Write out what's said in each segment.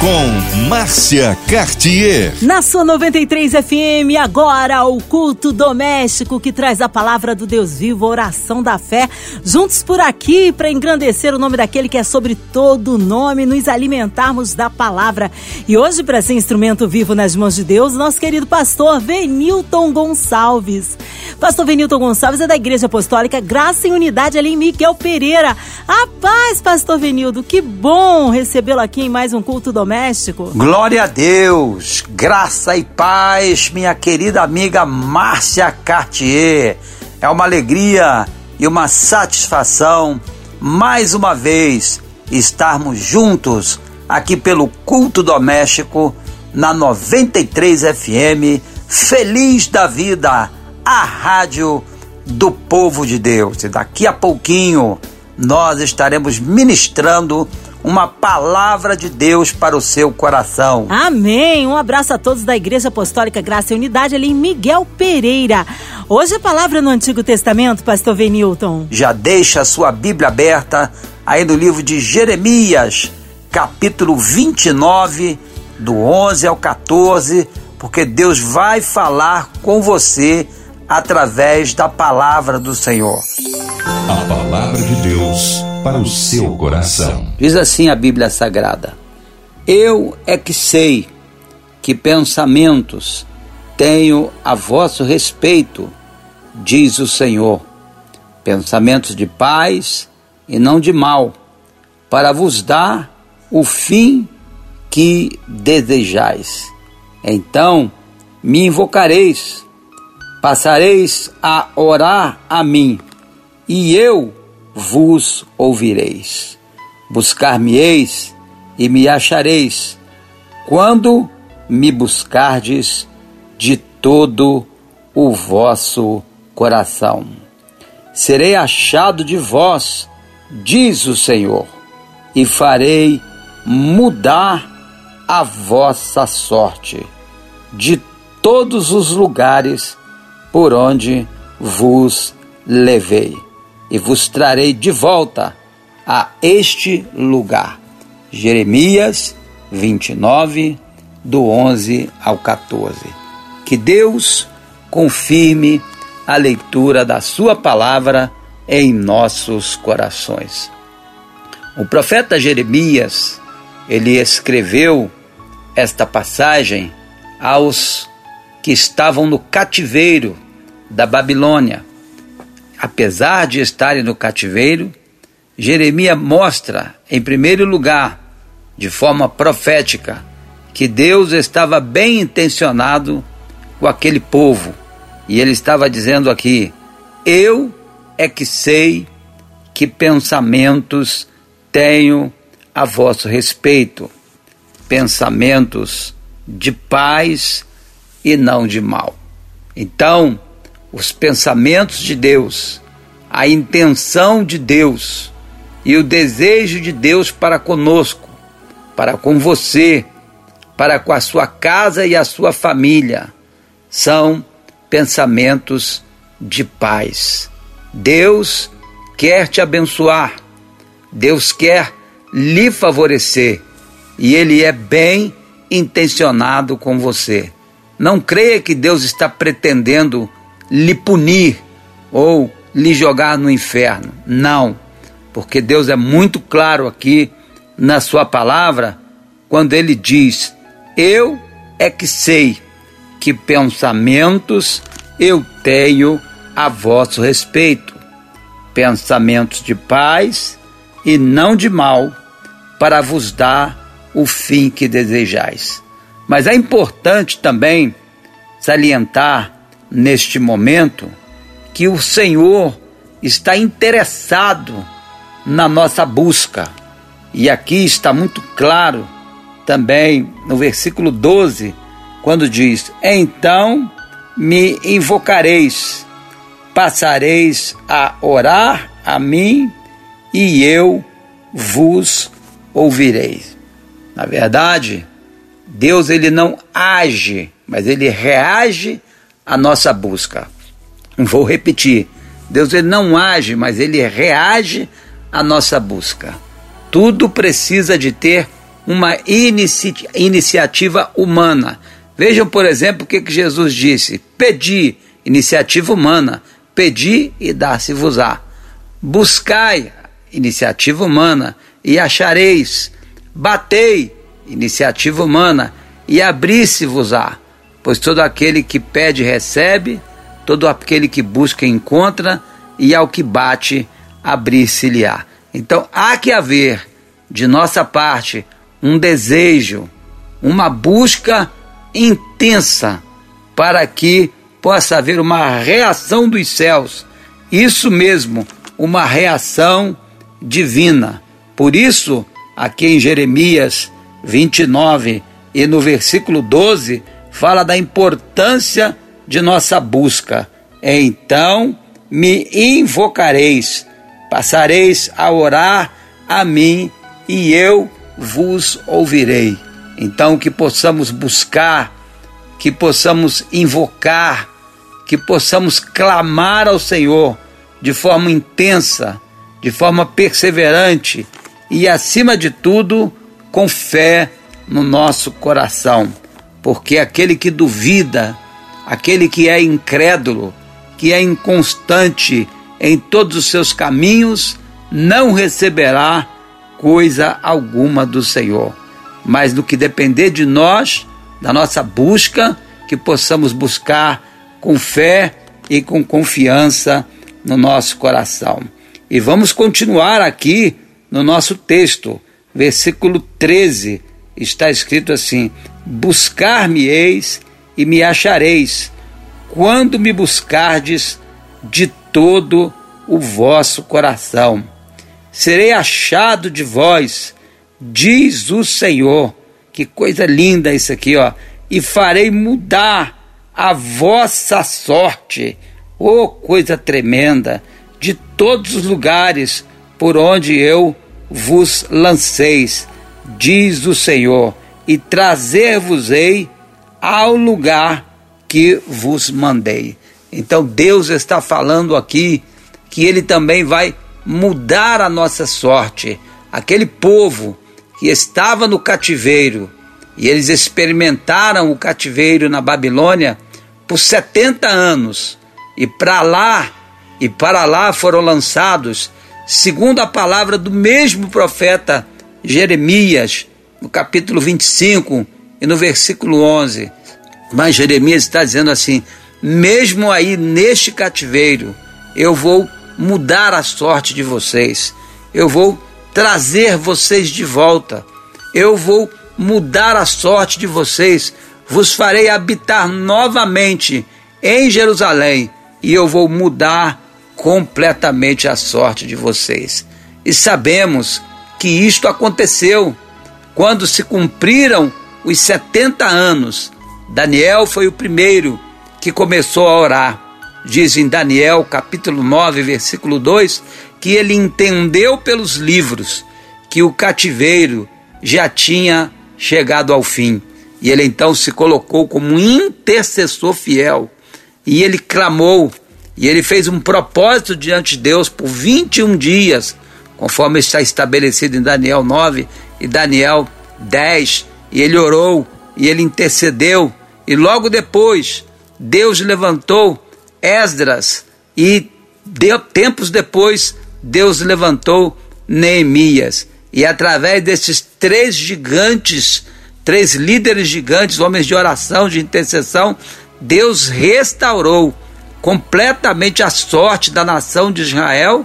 com Márcia Cartier. Na sua 93 FM, agora o culto doméstico que traz a palavra do Deus vivo, a oração da fé. Juntos por aqui para engrandecer o nome daquele que é sobre todo nome, nos alimentarmos da palavra. E hoje, para ser instrumento vivo nas mãos de Deus, nosso querido pastor Venilton Gonçalves. Pastor Venilton Gonçalves é da Igreja Apostólica Graça em Unidade ali em Miquel Pereira. A paz, Pastor Venildo, que bom recebê-lo aqui em mais um culto doméstico. Glória a Deus, graça e paz, minha querida amiga Márcia Cartier. É uma alegria e uma satisfação, mais uma vez, estarmos juntos aqui pelo culto doméstico na 93 FM, feliz da vida a rádio do povo de Deus. E daqui a pouquinho nós estaremos ministrando uma palavra de Deus para o seu coração. Amém. Um abraço a todos da Igreja Apostólica Graça e Unidade ali em Miguel Pereira. Hoje a palavra no Antigo Testamento, pastor Venilton. Já deixa a sua Bíblia aberta aí no livro de Jeremias, capítulo 29, do 11 ao 14, porque Deus vai falar com você através da palavra do Senhor. A palavra de Deus para o seu coração. Diz assim a Bíblia Sagrada: Eu é que sei que pensamentos tenho a vosso respeito, diz o Senhor, pensamentos de paz e não de mal, para vos dar o fim que desejais. Então me invocareis passareis a orar a mim, e eu vos ouvireis. Buscar-me-eis e me achareis, quando me buscardes de todo o vosso coração. Serei achado de vós, diz o Senhor, e farei mudar a vossa sorte de todos os lugares por onde vos levei, e vos trarei de volta a este lugar. Jeremias 29, do 11 ao 14. Que Deus confirme a leitura da Sua palavra em nossos corações. O profeta Jeremias, ele escreveu esta passagem aos que estavam no cativeiro da Babilônia. Apesar de estarem no cativeiro, Jeremias mostra, em primeiro lugar, de forma profética, que Deus estava bem intencionado com aquele povo. E ele estava dizendo aqui: Eu é que sei que pensamentos tenho a vosso respeito, pensamentos de paz e não de mal. Então, os pensamentos de Deus, a intenção de Deus e o desejo de Deus para conosco, para com você, para com a sua casa e a sua família, são pensamentos de paz. Deus quer te abençoar, Deus quer lhe favorecer e Ele é bem intencionado com você. Não creia que Deus está pretendendo lhe punir ou lhe jogar no inferno. Não, porque Deus é muito claro aqui na Sua palavra quando Ele diz: Eu é que sei que pensamentos eu tenho a vosso respeito, pensamentos de paz e não de mal, para vos dar o fim que desejais. Mas é importante também salientar neste momento que o Senhor está interessado na nossa busca. E aqui está muito claro também no versículo 12, quando diz: Então me invocareis, passareis a orar a mim e eu vos ouvirei. Na verdade, Deus ele não age mas ele reage à nossa busca. Vou repetir: Deus ele não age, mas ele reage à nossa busca. Tudo precisa de ter uma inici iniciativa humana. Vejam, por exemplo, o que, que Jesus disse: Pedi, iniciativa humana, pedi e dar-se-vos-á. Buscai, iniciativa humana, e achareis. Batei, iniciativa humana, e abri-se-vos-á. Pois todo aquele que pede recebe, todo aquele que busca encontra, e ao que bate, abrir-se-lhe-á. Então há que haver, de nossa parte, um desejo, uma busca intensa para que possa haver uma reação dos céus. Isso mesmo, uma reação divina. Por isso, aqui em Jeremias 29 e no versículo 12, fala da importância de nossa busca. Então me invocareis, passareis a orar a mim e eu vos ouvirei. Então, que possamos buscar, que possamos invocar, que possamos clamar ao Senhor de forma intensa, de forma perseverante e, acima de tudo, com fé no nosso coração. Porque aquele que duvida, aquele que é incrédulo, que é inconstante em todos os seus caminhos, não receberá coisa alguma do Senhor. Mas no que depender de nós, da nossa busca, que possamos buscar com fé e com confiança no nosso coração. E vamos continuar aqui no nosso texto, versículo 13, está escrito assim: Buscar-me-eis e me achareis, quando me buscardes de todo o vosso coração serei achado de vós, diz o Senhor. Que coisa linda isso aqui, ó. E farei mudar a vossa sorte. Oh, coisa tremenda! De todos os lugares por onde eu vos lanceis, diz o Senhor, e trazer-vos-ei ao lugar que vos mandei. Então Deus está falando aqui que ele também vai mudar a nossa sorte. Aquele povo que estava no cativeiro e eles experimentaram o cativeiro na Babilônia por 70 anos e para lá e para lá foram lançados, segundo a palavra do mesmo profeta Jeremias, no capítulo 25 e no versículo 11. Mas Jeremias está dizendo assim: mesmo aí neste cativeiro, eu vou mudar a sorte de vocês. Eu vou trazer vocês de volta. Eu vou mudar a sorte de vocês. Vos farei habitar novamente em Jerusalém e eu vou mudar completamente a sorte de vocês. E sabemos que isto aconteceu quando se cumpriram os 70 anos. Daniel foi o primeiro que começou a orar diz em Daniel capítulo 9, versículo 2, que ele entendeu pelos livros que o cativeiro já tinha chegado ao fim. E ele então se colocou como um intercessor fiel. E ele clamou, e ele fez um propósito diante de Deus por 21 dias, conforme está estabelecido em Daniel 9 e Daniel 10. E ele orou, e ele intercedeu, e logo depois Deus levantou Esdras e de, tempos depois Deus levantou Neemias e através desses três gigantes, três líderes gigantes, homens de oração, de intercessão, Deus restaurou completamente a sorte da nação de Israel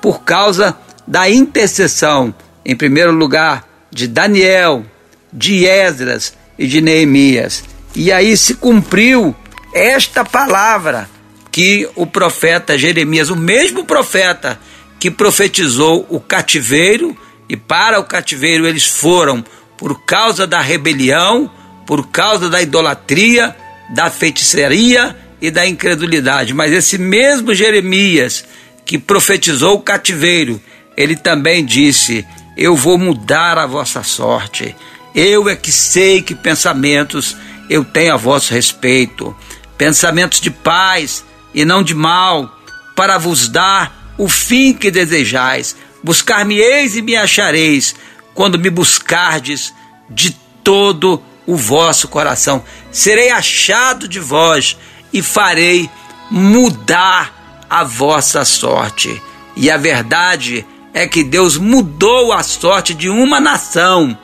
por causa da intercessão, em primeiro lugar, de Daniel, de Esdras e de Neemias. E aí se cumpriu esta palavra que o profeta Jeremias, o mesmo profeta que profetizou o cativeiro, e para o cativeiro eles foram por causa da rebelião, por causa da idolatria, da feitiçaria e da incredulidade. Mas esse mesmo Jeremias que profetizou o cativeiro, ele também disse: Eu vou mudar a vossa sorte. Eu é que sei que pensamentos eu tenho a vosso respeito, pensamentos de paz e não de mal, para vos dar o fim que desejais. Buscar-me-eis e me achareis, quando me buscardes de todo o vosso coração. Serei achado de vós e farei mudar a vossa sorte. E a verdade é que Deus mudou a sorte de uma nação.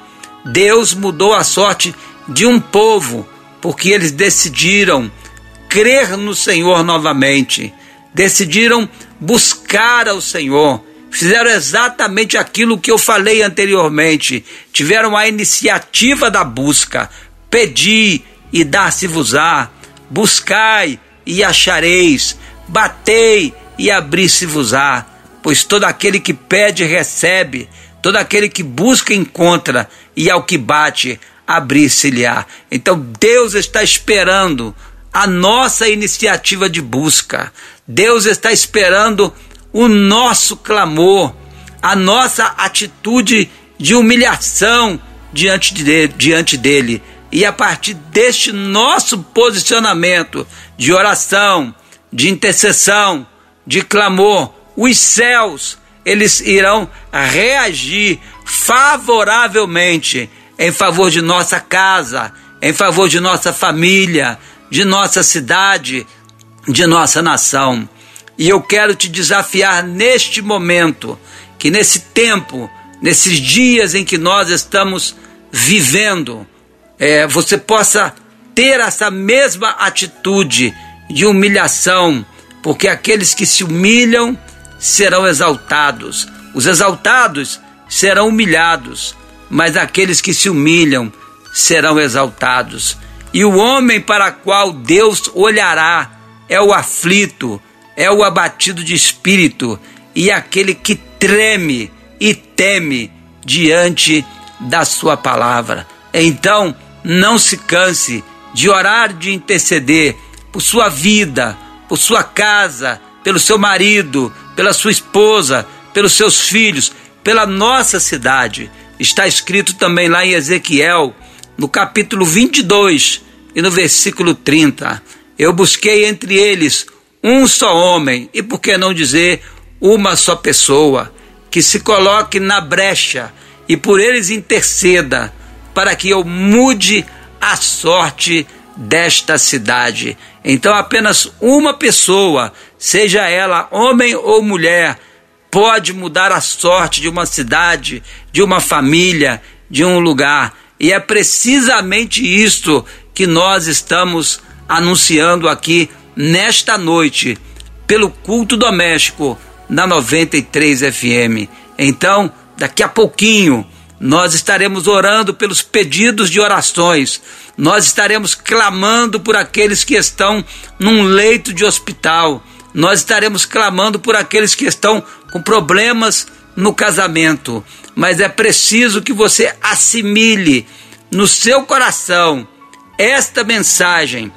Deus mudou a sorte de um povo, porque eles decidiram crer no Senhor novamente, decidiram buscar ao Senhor, fizeram exatamente aquilo que eu falei anteriormente, tiveram a iniciativa da busca, pedi e dar-se-vos-á, buscai e achareis, batei e abri-se-vos-á, pois todo aquele que pede recebe, todo aquele que busca encontra, e ao que bate abrir-se-lhe-á. Então Deus está esperando a nossa iniciativa de busca. Deus está esperando o nosso clamor, a nossa atitude de humilhação diante, de, diante dele. E a partir deste nosso posicionamento de oração, de intercessão, de clamor, os céus eles irão reagir favoravelmente em favor de nossa casa, em favor de nossa família, de nossa cidade, de nossa nação. E eu quero te desafiar neste momento, que nesse tempo, nesses dias em que nós estamos vivendo, é, você possa ter essa mesma atitude de humilhação, porque aqueles que se humilham serão exaltados, os exaltados serão humilhados, mas aqueles que se humilham serão exaltados. E o homem para qual Deus olhará é o aflito, é o abatido de espírito e aquele que treme e teme diante da sua palavra. Então, não se canse de orar, de interceder por sua vida, por sua casa, pelo seu marido, pela sua esposa, pelos seus filhos, pela nossa cidade. Está escrito também lá em Ezequiel, no capítulo 22 e no versículo 30. Eu busquei entre eles um só homem, e por que não dizer uma só pessoa, que se coloque na brecha e por eles interceda, para que eu mude a sorte desta cidade. Então, apenas uma pessoa, seja ela homem ou mulher, pode mudar a sorte de uma cidade, de uma família, de um lugar. E é precisamente isto que nós estamos anunciando aqui nesta noite, pelo culto doméstico na 93 FM. Então, daqui a pouquinho, nós estaremos orando pelos pedidos de orações, nós estaremos clamando por aqueles que estão num leito de hospital, nós estaremos clamando por aqueles que estão com problemas no casamento, mas é preciso que você assimile no seu coração esta mensagem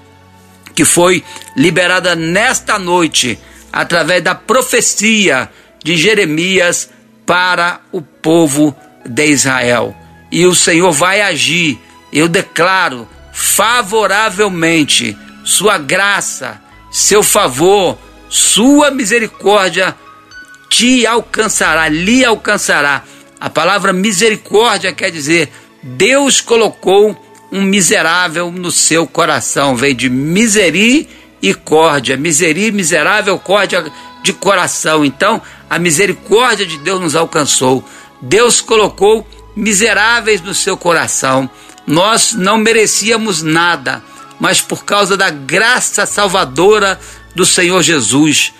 que foi liberada nesta noite através da profecia de Jeremias para o povo de Israel. E o Senhor vai agir, eu declaro, favoravelmente, sua graça, seu favor, sua misericórdia te alcançará, lhe alcançará. A palavra misericórdia quer dizer Deus colocou um miserável no seu coração, veio de misericórdia, miseri, miserável, córdia de coração. Então, a misericórdia de Deus nos alcançou. Deus colocou miseráveis no seu coração. Nós não merecíamos nada, mas por causa da graça salvadora do Senhor Jesus,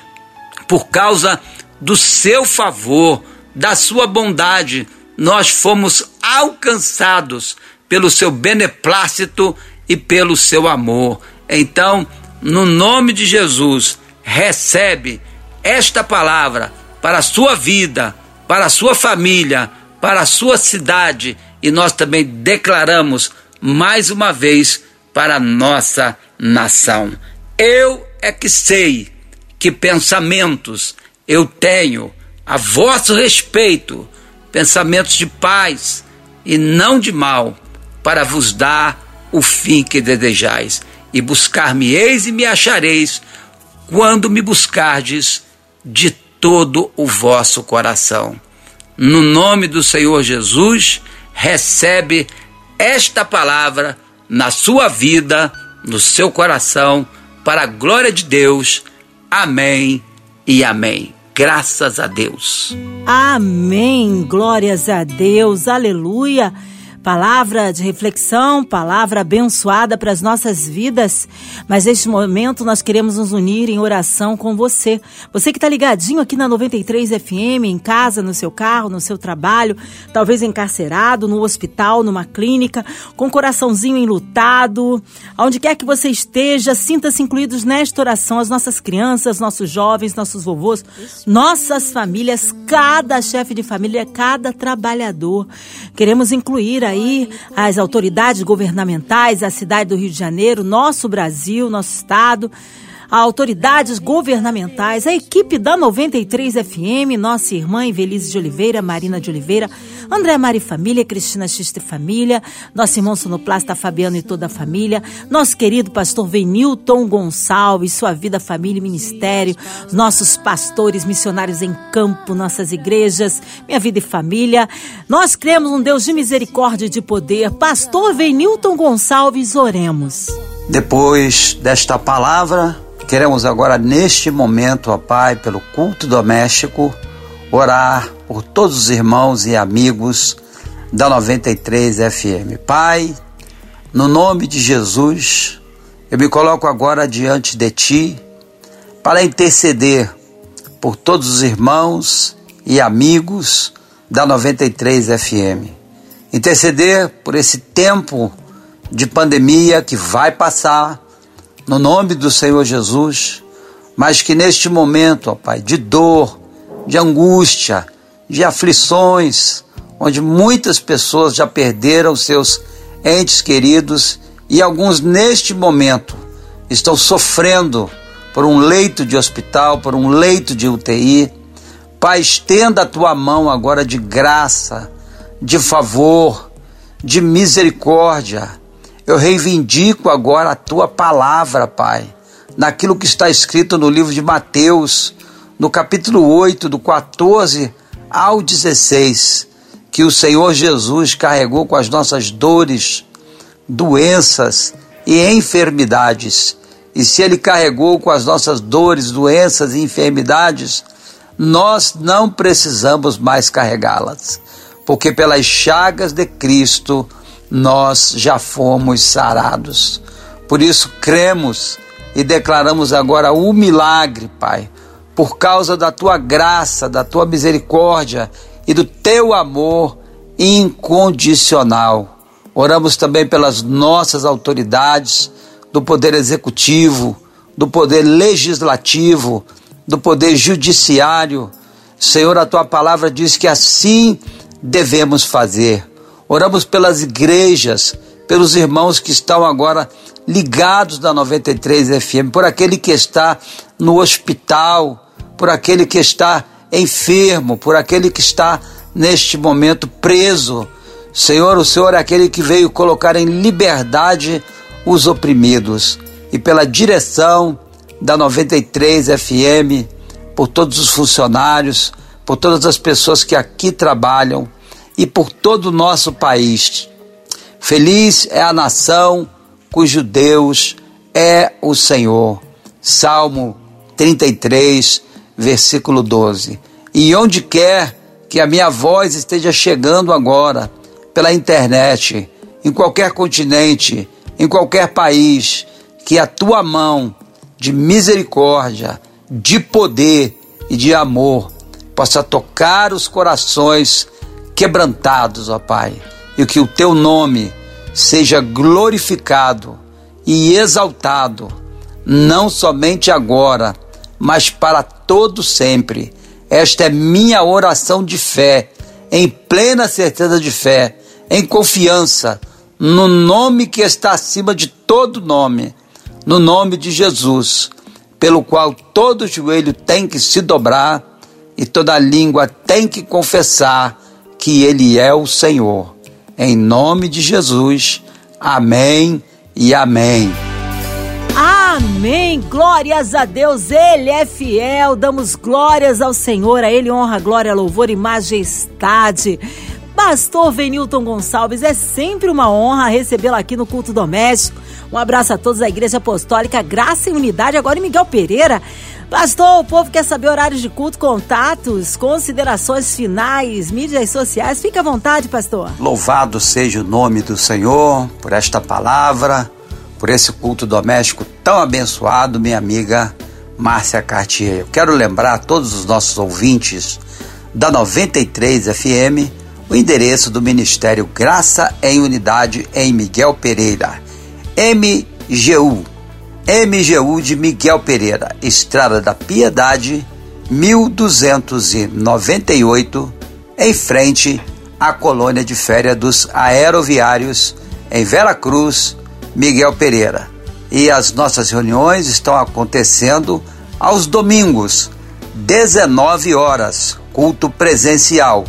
por causa do seu favor, da sua bondade, nós fomos alcançados pelo seu beneplácito e pelo seu amor. Então, no nome de Jesus, recebe esta palavra para a sua vida, para a sua família, para a sua cidade e nós também declaramos mais uma vez para a nossa nação. Eu é que sei que pensamentos eu tenho a vosso respeito, pensamentos de paz e não de mal, para vos dar o fim que desejais, e buscar-me-eis e me achareis, quando me buscardes de todo o vosso coração. No nome do Senhor Jesus, recebe esta palavra na sua vida, no seu coração, para a glória de Deus. Amém e amém. Graças a Deus. Amém. Glórias a Deus. Aleluia. Palavra de reflexão, palavra abençoada para as nossas vidas. Mas neste momento nós queremos nos unir em oração com você. Você que está ligadinho aqui na 93 FM, em casa, no seu carro, no seu trabalho, talvez encarcerado, no hospital, numa clínica, com o coraçãozinho enlutado. Aonde quer que você esteja, sinta-se incluídos nesta oração as nossas crianças, nossos jovens, nossos vovôs, nossas famílias, cada chefe de família, cada trabalhador. Queremos incluir aí as autoridades governamentais, a cidade do Rio de Janeiro, nosso Brasil, nosso estado, autoridades governamentais, a equipe da 93 FM, nossa irmã Evelise de Oliveira, Marina de Oliveira, André Mari Família, Cristina Xiste Família, nosso irmão sonoplasta Fabiano e toda a família, nosso querido pastor Venilton Gonçalves, sua vida, família e ministério, nossos pastores, missionários em campo, nossas igrejas, minha vida e família. Nós cremos um Deus de misericórdia e de poder. Pastor Venilton Gonçalves, oremos. Depois desta palavra, Queremos agora, neste momento, ó Pai, pelo culto doméstico, orar por todos os irmãos e amigos da 93 FM. Pai, no nome de Jesus, eu me coloco agora diante de Ti para interceder por todos os irmãos e amigos da 93 FM. Interceder por esse tempo de pandemia que vai passar no nome do Senhor Jesus, mas que neste momento, ó Pai, de dor, de angústia, de aflições, onde muitas pessoas já perderam seus entes queridos e alguns neste momento estão sofrendo por um leito de hospital, por um leito de UTI. Pai, estenda a tua mão agora de graça, de favor, de misericórdia eu reivindico agora a tua palavra, Pai, naquilo que está escrito no livro de Mateus, no capítulo 8, do 14 ao 16, que o Senhor Jesus carregou com as nossas dores, doenças e enfermidades. E se ele carregou com as nossas dores, doenças e enfermidades, nós não precisamos mais carregá-las, porque pelas chagas de Cristo nós já fomos sarados. Por isso cremos e declaramos agora o milagre, Pai, por causa da tua graça, da tua misericórdia e do teu amor incondicional. Oramos também pelas nossas autoridades do poder executivo, do poder legislativo, do poder judiciário. Senhor, a tua palavra diz que assim devemos fazer. Oramos pelas igrejas, pelos irmãos que estão agora ligados da 93 FM, por aquele que está no hospital, por aquele que está enfermo, por aquele que está neste momento preso. Senhor, o Senhor é aquele que veio colocar em liberdade os oprimidos. E pela direção da 93 FM, por todos os funcionários, por todas as pessoas que aqui trabalham, e por todo o nosso país. Feliz é a nação cujo Deus é o Senhor. Salmo 33, versículo 12. E onde quer que a minha voz esteja chegando agora, pela internet, em qualquer continente, em qualquer país, que a tua mão de misericórdia, de poder e de amor possa tocar os corações quebrantados, ó Pai, e que o teu nome seja glorificado e exaltado, não somente agora, mas para todo sempre. Esta é minha oração de fé, em plena certeza de fé, em confiança, no nome que está acima de todo nome, no nome de Jesus, pelo qual todo joelho tem que se dobrar e toda língua tem que confessar que Ele é o Senhor. Em nome de Jesus, amém e amém. Amém. Glórias a Deus. Ele é fiel. Damos glórias ao Senhor. A Ele honra, glória, louvor e majestade. Pastor Venilton Gonçalves, é sempre uma honra recebê-lo aqui no culto doméstico. Um abraço a todos da Igreja Apostólica Graça e Unidade. Agora em Miguel Pereira. Pastor, o povo quer saber horários de culto, contatos, considerações finais, mídias sociais. Fique à vontade, pastor. Louvado seja o nome do Senhor por esta palavra, por esse culto doméstico tão abençoado, minha amiga Márcia Cartier. Eu quero lembrar a todos os nossos ouvintes da 93 FM o endereço do Ministério Graça em Unidade em Miguel Pereira. MGU MGU de Miguel Pereira, Estrada da Piedade, 1298, em frente à colônia de férias dos aeroviários em Vera Cruz, Miguel Pereira. E as nossas reuniões estão acontecendo aos domingos, 19 horas, culto presencial.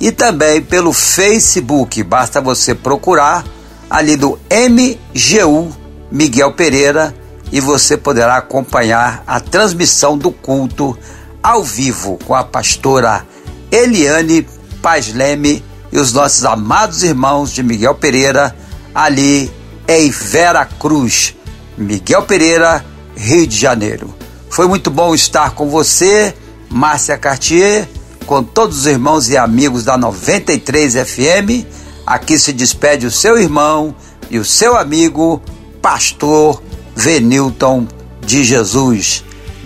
E também pelo Facebook, basta você procurar ali do MGU Miguel Pereira e você poderá acompanhar a transmissão do culto ao vivo com a pastora Eliane Paz Leme e os nossos amados irmãos de Miguel Pereira, ali em Vera Cruz, Miguel Pereira, Rio de Janeiro. Foi muito bom estar com você, Márcia Cartier, com todos os irmãos e amigos da 93 FM. Aqui se despede o seu irmão e o seu amigo, pastor Venilton de Jesus.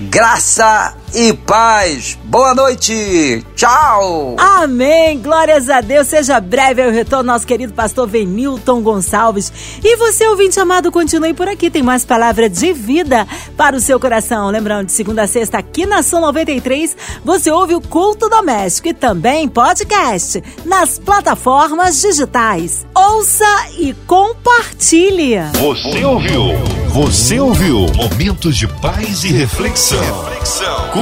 Graça e paz. Boa noite. Tchau. Amém. Glórias a Deus. Seja breve o retorno, nosso querido pastor Venilton Gonçalves. E você, ouvinte amado, continue por aqui. Tem mais palavra de vida para o seu coração. Lembrando, de segunda a sexta, aqui na São 93, você ouve o culto doméstico e também podcast nas plataformas digitais. Ouça e compartilhe. Você ouviu? Você ouviu? Momentos de paz e reflexão. reflexão.